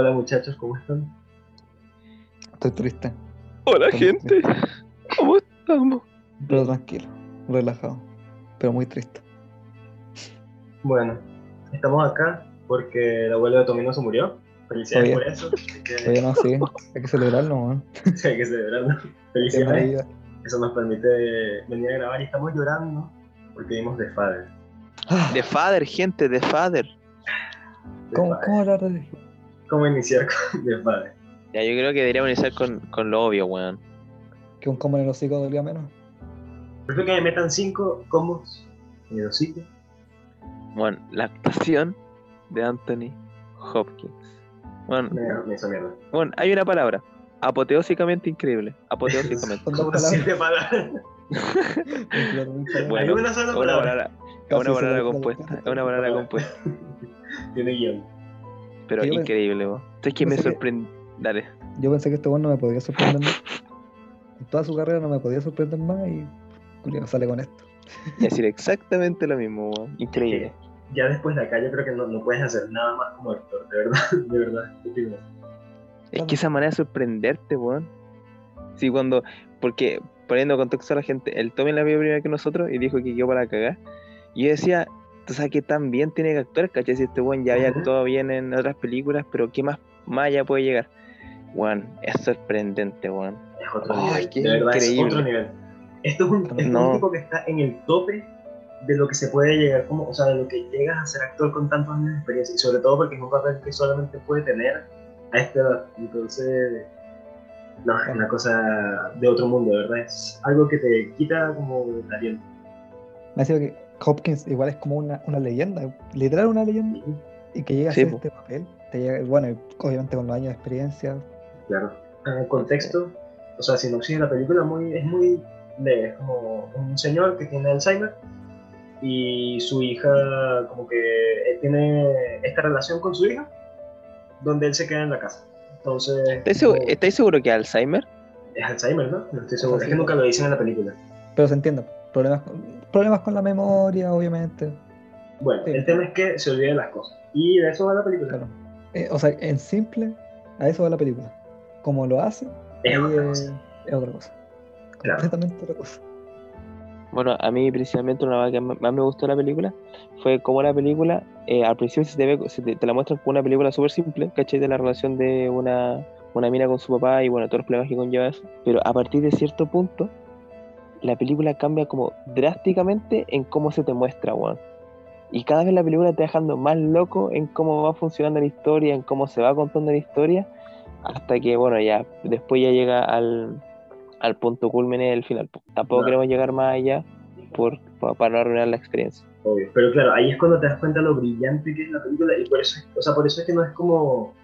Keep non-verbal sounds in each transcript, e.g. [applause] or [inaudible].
Hola muchachos, ¿cómo están? Estoy triste, Hola Estoy gente, ¿cómo estamos? pero tranquilo, relajado, pero muy triste. Bueno, estamos acá porque el abuelo de Tomino se murió. Felicidades Oye. por eso. Así que Oye, no, [laughs] sí, hay que celebrarlo, man. sí, hay que celebrarlo. Felicidades. Eso nos permite venir a grabar y estamos llorando porque vimos The Father. Ah, The Father, gente, The Father. The ¿Cómo, Father. ¿Cómo hablar de ¿Cómo iniciar [laughs] con The Father? Ya, yo creo que deberíamos iniciar con, con lo obvio, weón. que un combo en el hocico dolía menos? Prefiero que me metan cinco combos en el hocico. Bueno, la actuación de Anthony Hopkins. Bueno, Me, me hizo mierda. bueno, hay una palabra. Apoteósicamente increíble. Apoteósicamente. [laughs] Con dos palabras. siete palabras. Bueno, Hay una sola es una palabra. palabra, una palabra compuesta. una palabra compuesta. Tiene guion. Pero Yo increíble, weón. Es que me sorprende. Dale. Yo pensé que este weón no me podía sorprender más. [laughs] En toda su carrera no me podía sorprender más y Julio sale con esto. Y decir exactamente lo mismo, weón. Increíble. Ya después de acá yo creo que no, no puedes hacer nada más como actor, de verdad, [laughs] de verdad. Es que esa manera de sorprenderte, weón. Sí, cuando. Porque, poniendo contexto a la gente, el Tommy la vio primero que nosotros y dijo que quedó para cagar. Y yo decía, tú sabes que tan bien tiene que actuar, ¿cachai? Si este weón ya había Ujú. actuado bien en otras películas, pero ¿qué más, más allá puede llegar? Weón, es sorprendente, weón. Es otro Ay, nivel. qué De verdad, increíble. es otro nivel. Esto es un, esto es un No. tipo que está en el tope de lo que se puede llegar, como, o sea, de lo que llegas a ser actor con tantos años de experiencia. Y sobre todo porque es un papel que solamente puede tener a esta edad. Entonces, no, es una cosa de otro mundo, de verdad. Es algo que te quita como el aliento. Me ha sido que Hopkins igual es como una, una leyenda, literal una leyenda, y que llega a Sí, hacer po. este papel. Te llega, bueno, obviamente con los años de experiencia. Claro. En el contexto, o sea, sinopsis de la película muy, es muy leve. Es como un señor que tiene Alzheimer y su hija, como que él tiene esta relación con su hija, donde él se queda en la casa. Entonces, ¿Estáis seguro, como- estáis seguro que es Alzheimer? es Alzheimer, ¿no? No estoy seguro. Es que nunca lo dicen en la película. Pero se entiende. Problemas con, problemas con la memoria, obviamente. Bueno, Sí. el tema es que se olvida de las cosas. Y de eso va la película. Claro. Eh, o sea, en simple, a eso va la película. Como lo hace, Es ahí otra es, cosa. es otra cosa. Claro. Completamente otra cosa. Bueno, a mí principalmente una cosa que más me gustó de la película fue como la película, eh, al principio se te, ve- se te, te la muestran como una película súper simple, ¿cachai? De la relación de una, una mina con su papá y bueno, todos los problemas que conlleva eso. Pero a partir de cierto punto, la película cambia como drásticamente en cómo se te muestra, weón. Y cada vez la película te dejando más loco en cómo va funcionando la historia, en cómo se va contando la historia, hasta que, bueno, ya después ya llega al, al punto culmine del final. Tampoco queremos llegar más allá por, pa- para no arruinar la experiencia. Obvio. Pero claro, ahí es cuando te das cuenta lo brillante que es la película y por eso, o sea, por eso es que no es como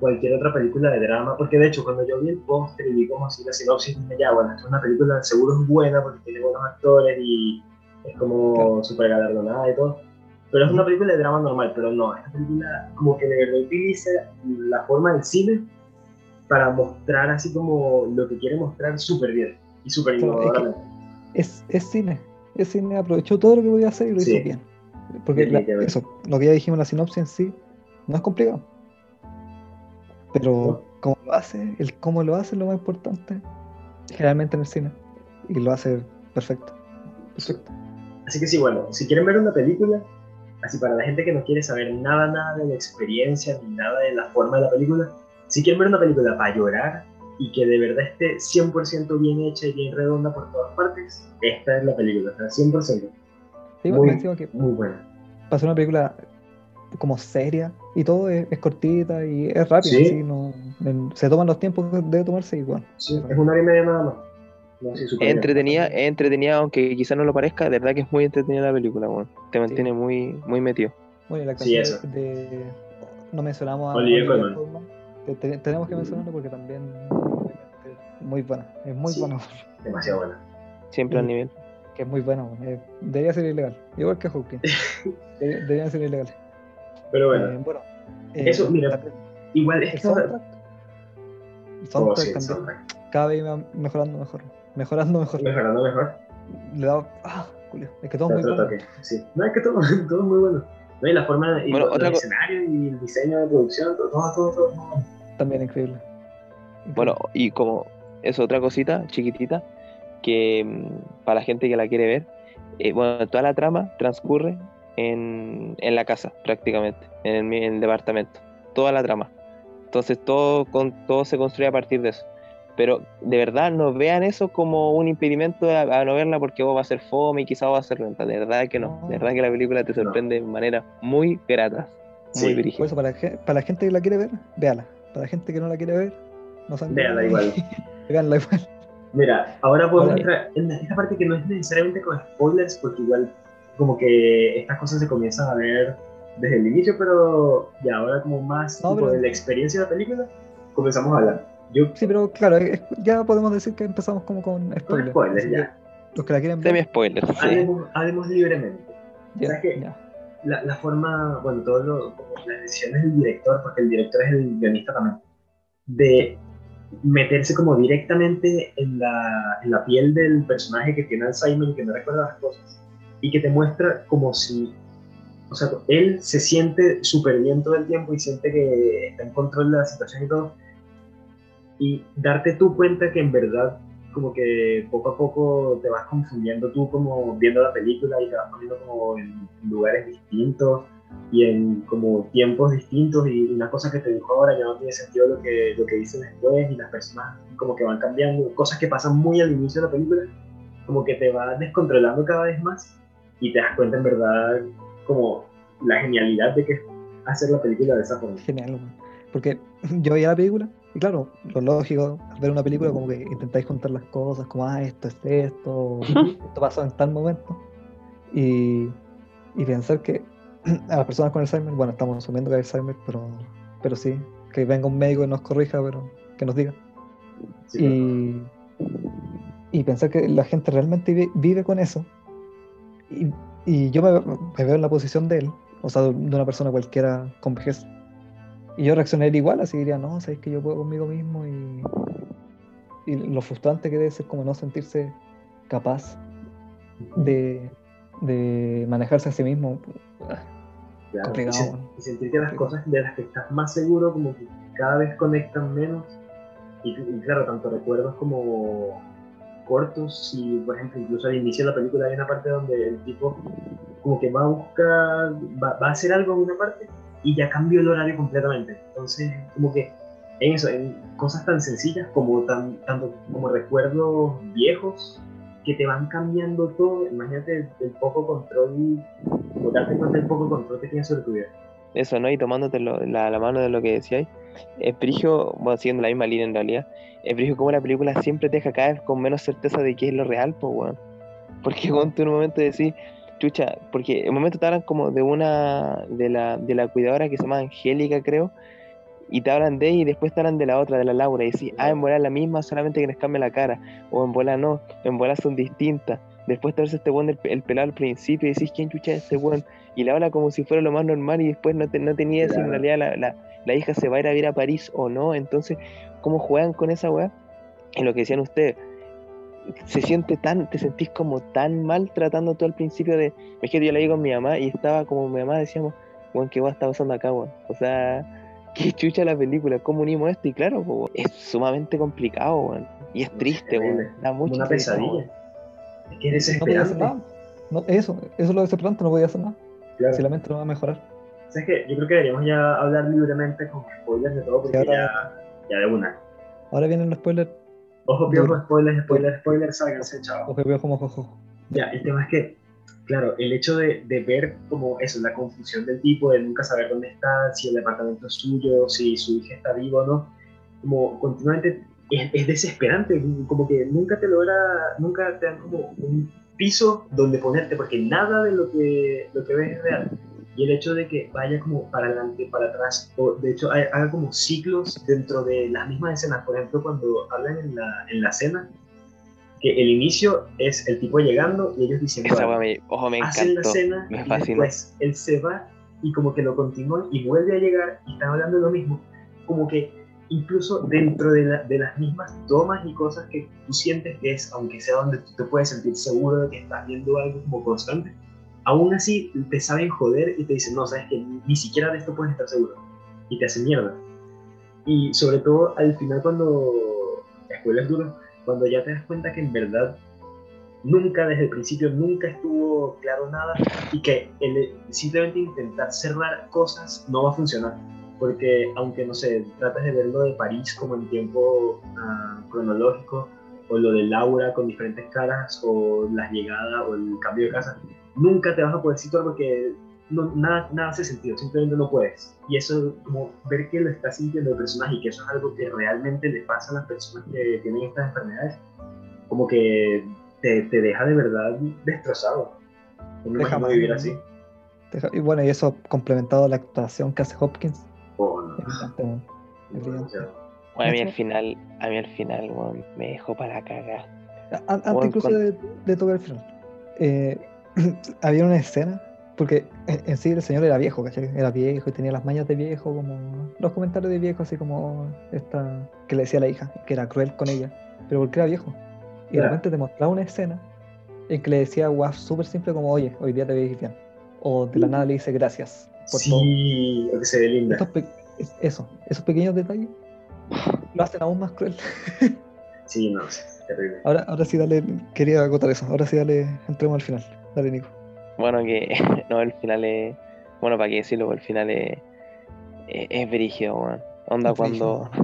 cualquier otra película de drama, porque de hecho cuando yo vi el póster y vi como así la sinopsis, dije, ya, bueno, esto es una película seguro es buena porque tiene buenos actores y es como Claro. súper galardonada y todo, pero es una película de drama normal, pero no, esta película como que de verdad utiliza la forma del cine para mostrar así como lo que quiere mostrar súper bien y súper Claro, es que-. Es, es cine. Es cine, aprovechó todo lo que podía hacer y lo Sí. hizo bien. Porque la- eso, lo que ya dijimos, la sinopsis en sí, no es complicado. Pero cómo lo hace, el cómo lo hace es lo más importante, generalmente en el cine. Y lo hace perfecto. Perfecto. Así que sí, bueno, si quieren ver una película, así para la gente que no quiere saber nada, nada de la experiencia ni nada de la forma de la película, si quieren ver una película para llorar y que de verdad esté 100% bien hecha y bien redonda por todas partes, esta es la película, o sea, 100%. Sí, Muy- que Muy buena. para ser una película como seria y todo es, es cortita y es rápida, Sí. así, no, en- se toman los tiempos que debe tomarse y bueno. Sí, es una hora y media nada más. No, sí, Es bien. entretenida, entretenida, aunque quizás no lo parezca, de verdad que es muy entretenida la película, weón. Te mantiene muy, muy metido. Bueno, y la Sí, actuación de, de- no mencionamos a Olivia Olivia Colman. Tenemos que mencionarlo porque también es muy buena, es muy Sí. buena, Demasiado buena. Siempre al Sí. nivel. que es muy buena, eh, debería ser ilegal, igual que Hawkins, [laughs] Debería- deberían ser ilegales. Pero bueno, Eh, bueno, eh, Eso, mira, igual es que... soundtrack, el Oh, soundtrack sí, también soundtrack. cada vez va mejorando mejor, mejorando mejor. Mejorando mejor. Le da, ah, Julio, es que todo es muy bueno. toque. Sí. No, es que todo, [laughs] todo es muy bueno. ¿no? Y la forma, y Bueno, otra los escenarios y el diseño de producción, todo, todo, todo. todo. También increíble. Bueno, y como es otra cosita chiquitita, que mm, para la gente que la quiere ver, eh, bueno, toda la trama transcurre en, en la casa, prácticamente, en el, en el departamento, toda la trama. Entonces todo, con, todo se construye a partir de eso. Pero de verdad no vean eso como un impedimento a, a no verla porque vos va a ser fome y quizás va a ser lenta. De verdad que no. De verdad que la película te sorprende de manera muy grata, muy Sí. Por eso, para, para la gente que la quiere ver, véala. Para la gente que no la quiere ver, no saben. Véala igual. [laughs] Véanla igual. Mira, ahora podemos entrar en esta parte que no es necesariamente con spoilers, porque igual como que estas cosas se comienzan a ver desde el inicio, pero ya ahora como más No, tipo pero- de la experiencia de la película, comenzamos a hablar. Yo, Sí, pero claro, ya podemos decir que empezamos como con con spoilers. spoilers, Así que ya. Los que la quieren ver, Semi-spoiler, sí. Hablemos, hablemos libremente. ya, ¿sabes qué? ya. La, la forma, bueno, todo lo, como las decisiones del director, porque el director es el guionista también, de meterse como directamente en la, en la piel del personaje que tiene Alzheimer y que no recuerda las cosas, y que te muestra como si, o sea, él se siente súper bien todo el tiempo y siente que está en control de la situación y todo, y darte tú cuenta que en verdad como que poco a poco te vas confundiendo tú como viendo la película y te vas poniendo como en lugares distintos y en como tiempos distintos y una cosa que te dijo ahora ya no tiene sentido lo que, lo que dice después y las personas como que van cambiando, cosas que pasan muy al inicio de la película, como que te va descontrolando cada vez más y te das cuenta en verdad como la genialidad de que es hacer la película de esa forma. Genial. Porque [laughs] yo veía la película y claro, lo lógico, al ver una película como que intentáis contar las cosas, como, ah, esto es esto, esto pasó en tal momento. Y, y pensar que [clears throat] a las personas con Alzheimer, bueno, estamos asumiendo que hay Alzheimer, pero, pero sí, que venga un médico y nos corrija, pero que nos diga. Sí, y, y pensar que la gente realmente vi- vive con eso. Y, y yo me, me veo en la posición de él, o sea, de una persona cualquiera con vejez. Y yo reaccionaría igual, así diría, no, sabes que yo puedo conmigo mismo y, y lo frustrante que debe ser como no sentirse capaz de, de manejarse a sí mismo. Claro, y, sentir que las cosas de las que estás más seguro como que cada vez conectan menos y, y claro, tanto recuerdos como cortos y por ejemplo incluso al inicio de la película hay una parte donde el tipo como que va a buscar, va, a hacer algo en una parte y ya cambió el horario completamente. Entonces como que en eso, en cosas tan sencillas como tan, tanto como recuerdos viejos que te van cambiando todo, imagínate el poco control como darte cuenta del poco control que tienes sobre tu vida. Eso, ¿no? Y tomándote lo- la, la mano de lo que decíais, es brigio, bueno, siguiendo la misma línea en realidad, es como la película siempre te deja caer con menos certeza de qué es lo real, pues, weón. Porque cuando en un momento decís, chucha, porque en un momento te hablan como de una, de la, de la cuidadora que se llama Angélica, creo, y te hablan de ella y después te hablan de la otra, de la Laura, y decís, ah, en bola es la misma, solamente que les cambia la cara, o en bola no, en bola son distintas. Después te ves este weón el, el pelado al principio y decís, ¿quién chucha es este weón? y le habla como si fuera lo más normal y después no, te- no tenía si en Claro. realidad la, la, la hija se va a ir a vivir a París o no. Entonces, ¿cómo juegan con esa weá? Y lo que decían ustedes, se siente tan, te sentís como tan mal tratando todo al principio de. Es que yo le digo con mi mamá y estaba como mi mamá decíamos, weón, ¿qué weá está pasando acá, weón? O sea, [laughs] qué chucha la película, ¿cómo unimos esto? Y claro, po, es sumamente complicado, weón. Y es triste, weón. Da mucha una pesadilla. Es que es No podía hacer nada. No, eso, eso es lo desesperante, no podía hacer nada. Claro. Si la mente no va a mejorar. ¿Sabes qué? Yo creo que deberíamos ya hablar libremente con spoilers de todo, porque Sí, ahora- ya, ya de una. Ahora vienen los spoilers, Ojo, piojo, spoilers, spoilers, spoilers, sálganse, chao. que veo como jojo. Ya, el tema es que, claro, el hecho de, de ver como eso, la confusión del tipo, de nunca saber dónde está, si el departamento es suyo, si su hija está viva o no, como continuamente es, es desesperante, como que nunca te logra, nunca te dan como un piso donde ponerte, porque nada de lo que, lo que ves es real. Y el hecho de que vaya como para adelante, para atrás, o de hecho haga como ciclos dentro de las mismas escenas, por ejemplo, cuando hablan en la, en la cena, que el inicio es el tipo llegando y ellos diciendo Esa me, ojo, me hacen la encantó. cena me y después él se va y como que lo continúan y vuelve a llegar y están hablando de lo mismo. Como que incluso dentro de, la- de las mismas tomas y cosas que tú sientes que es, aunque sea donde tú te puedes sentir seguro de que estás viendo algo como constante, aún así te saben joder y te dicen, no, sabes que ni siquiera de esto puedes estar seguro. Y te hacen mierda. Y sobre todo al final cuando, escuela es duro, cuando ya te das cuenta que en verdad nunca desde el principio, nunca estuvo claro nada y que el, simplemente intentar cerrar cosas no va a funcionar. Porque aunque, no sé, tratas de ver lo de París como en tiempo ah, cronológico, o lo de Laura con diferentes caras, o las llegadas, o el cambio de casa, nunca te vas a poder situar porque no, nada, nada hace sentido, simplemente no puedes. Y eso, como ver que lo está sintiendo el personaje y que eso es algo que realmente le pasa a las personas que tienen estas enfermedades, como que te, te deja de verdad destrozado. No me imagino vivir así. Y bueno, y eso complementado a la actuación que hace Hopkins. Bueno, a mí al final, a mí al final, bueno, me dejó para cagar. Antes incluso de, de, tocar el final. Eh, [clears throat] había una escena, porque en, sí el señor era viejo, ¿cachai? Era viejo y tenía las mañas de viejo, como los comentarios de viejo, así como esta que le decía a la hija, que era cruel con ella, pero porque era viejo. Y de repente te mostraba una escena en que le decía guau súper simple como, oye, hoy día te veis bien. O de la nada le dice gracias por sí, todo. que se ve linda. Eso, esos pequeños detalles lo hacen aún más cruel. [laughs] sí, no, es terrible. Ahora, ahora sí, dale, quería agotar eso. Ahora sí, dale, entremos al final. Dale, Nico. Bueno, que [laughs] no, el final es. Bueno, para qué decirlo, el final es. Es, es brígido, Onda cuando. [laughs]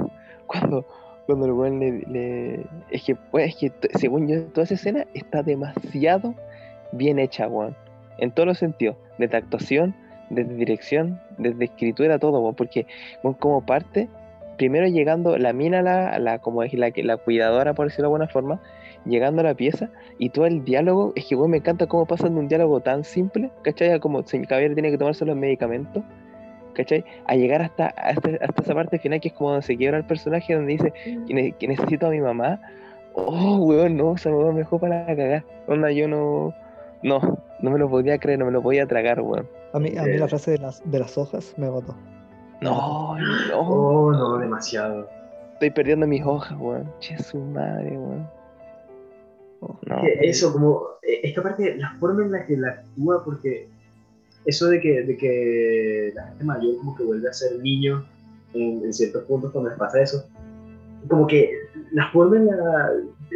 Cuando cuando el weón le, Es que, pues, es que según yo, toda esa escena está demasiado bien hecha, weón. En todos los sentidos. Desde actuación, desde dirección, desde escritura, todo. Porque, como parte, primero llegando la mina, la, la como es la, la cuidadora, por decirlo de alguna forma, llegando a la pieza y todo el diálogo, es que, weón, me encanta cómo pasan de un diálogo tan simple, ¿cachai? Como el caballero tiene que tomarse los medicamentos ¿cachai? A llegar hasta, hasta, esa parte final que es como donde se quiebra el personaje, donde dice que, necesito a mi mamá. Oh, weón, no, mamá me dejó para cagar. Onda, yo no, no, no me lo podía creer, no me lo podía tragar, weón. A mí, a mí la frase de las, de las hojas me mató. No, no. Oh, no, demasiado. Estoy perdiendo mis hojas, weón. Che, su madre, weón. Oh, no. Eso, como, eh, es que aparte la forma en la que la actúa, porque eso de que, de que la gente mayor como que vuelve a ser niño en, ciertos puntos cuando les pasa eso, como que la forma en la,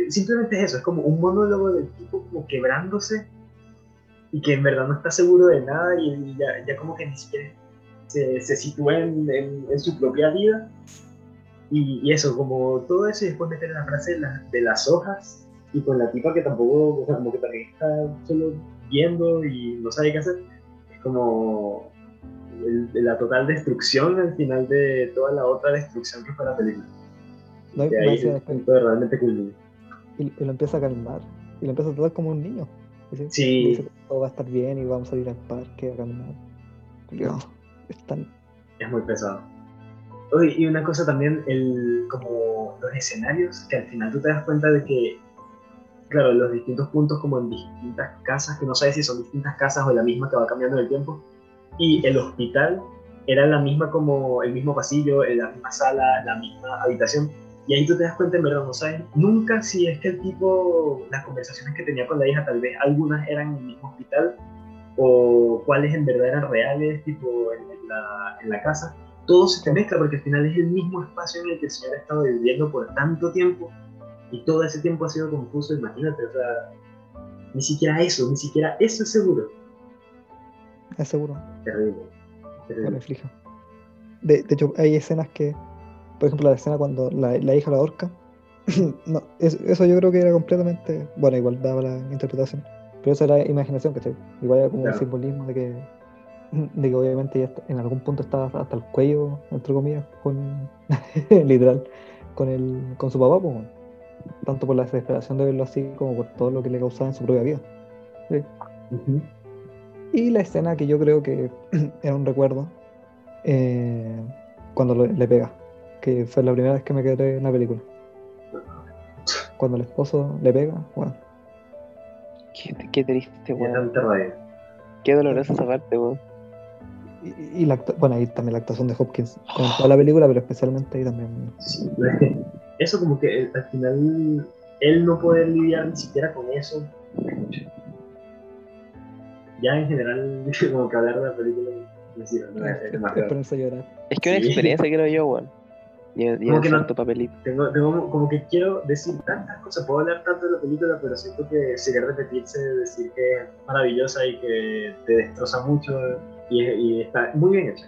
simplemente es eso, es como un monólogo del tipo como quebrándose y que en verdad no está seguro de nada y, ya, ya, como que ni siquiera se, se sitúa en, en, su propia vida. Y, y, eso, como todo eso y después meter la frase de, de, las hojas y con la tipa que tampoco, o sea, como que también está solo viendo y no sabe qué hacer como la total destrucción al final de toda la otra destrucción que fue la película. No, de ahí es punto de realmente cool. Y, lo empieza a calmar, y lo empieza a tratar como un niño. Sí. Dice, todo va a estar bien y vamos a ir al parque a caminar. es, tan... es muy pesado. Oye, y una cosa también, el, como los escenarios, que al final tú te das cuenta de que claro, los distintos puntos como en distintas casas, que no sabes si son distintas casas o la misma que va cambiando en el tiempo. Y el hospital era la misma como el mismo pasillo, en la misma sala, la misma habitación. Y ahí tú te das cuenta, en verdad, no sabes nunca si es que el tipo, las conversaciones que tenía con la hija, tal vez algunas eran en el mismo hospital o cuáles en verdad eran reales, tipo en, la, en la casa. Todo se te mezcla porque al final es el mismo espacio en el que el señor ha estado viviendo por tanto tiempo y todo ese tiempo ha sido confuso, imagínate, o sea, ni siquiera eso, ni siquiera eso es seguro. Es seguro. Terrible. terrible. De, de, hecho, hay escenas que, por ejemplo, la escena cuando la, la hija la ahorca, [clears throat] no, eso yo creo que era completamente, bueno, igual daba la interpretación, pero esa era imaginación, que igual era como un simbolismo de que, [clears throat] de que obviamente ya en algún punto estaba hasta el cuello, entre comillas, con, [laughs] literal, con, el, con su papá, pues, tanto por la desesperación de verlo así como por todo lo que le causaba en su propia vida. Y la escena que yo creo que [clears throat] era un recuerdo, eh, cuando le pega, que fue la primera vez que me quedé en la película. Cuando el esposo le pega, bueno. Qué, triste, weón. Qué dolorosa esa parte, weón. Y, la, bueno, ahí también la actuación de Hopkins con toda la película, pero especialmente ahí también. Sí, [laughs] eso como que al final él no poder lidiar ni siquiera con eso. ya en general, [laughs] como que hablar de la película es decir, no, es, es demasiado. Ponerse a llorar. Es que una Sí. experiencia creo yo, weón. Como el que no- papelito. Tengo, tengo como que quiero decir tantas cosas, puedo hablar tanto de la película, pero siento que sería repetirse, decir que es maravillosa y que te destroza mucho y, y está muy bien hecha.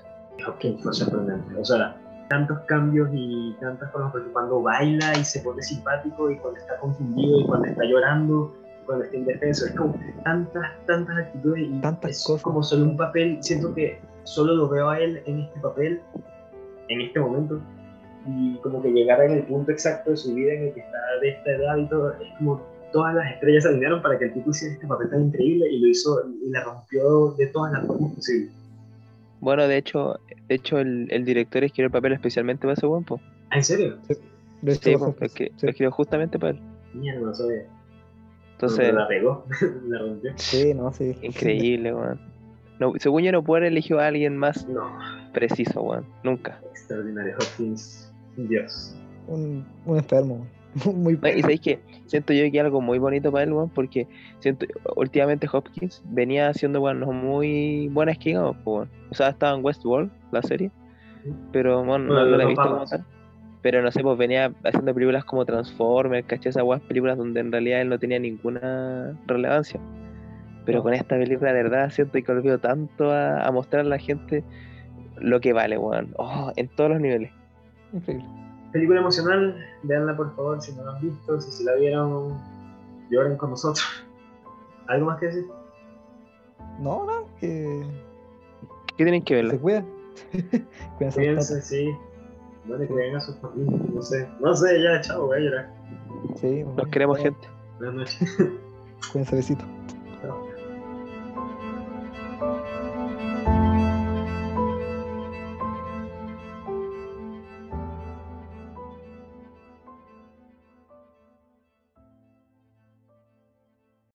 Hopkins fue sorprendente, o sea, tantos cambios y tantas cosas, porque cuando baila y se pone simpático y cuando está confundido y cuando está llorando y cuando está indefenso, es como tantas, tantas actitudes y Tantas es cosas. como solo un papel, siento que solo lo veo a él en este papel, en este momento, y como que llegara en el punto exacto de su vida en el que está de esta edad y todo, es como todas las estrellas se alinearon para que el tipo hiciera este papel tan increíble y lo hizo y la rompió de todas las formas posibles. Bueno, de hecho, de hecho el, el director escribió el papel especialmente para ese buen, po. ¿Ah, ¿En serio? Lo Sí, lo escribió justamente para él. Mierda, no sabía. Entonces, la pegó, [laughs] la rompió. Sí, no, sí. increíble, weón. No, según yo no puedo haber elegido a alguien más No, preciso, weón. Nunca. extraordinario. Hopkins, Dios. Un, un enfermo. [laughs] Muy No, Y sabéis que siento yo que algo muy bonito para él, weón, porque siento últimamente Hopkins venía haciendo weón, muy buenas que digamos, weón. O sea, estaba en Westworld, la serie, pero bueno, no, Bueno, no la he visto como tal. Pero no sé, pues venía haciendo películas como Transformers, ¿cachai? Esas weas películas donde en realidad él no tenía ninguna relevancia. Pero con esta película, de verdad, siento que olvido tanto a, a mostrar a la gente lo que vale, weón. Oh, en todos los niveles. Increíble. Película emocional, veanla por favor si no la han visto, si se la vieron, lloren con nosotros. [laughs] ¿Algo más que decir? No, no, que ¿Qué tienen que se verla? cuida. [laughs] Cuídense Cuídense, sí. Bueno, que vean a sus familias, no sé. No sé, ya, chao, voy a llorar. Sí, Los queremos, bueno, gente. Buenas noches. [laughs] Cuídense, besito.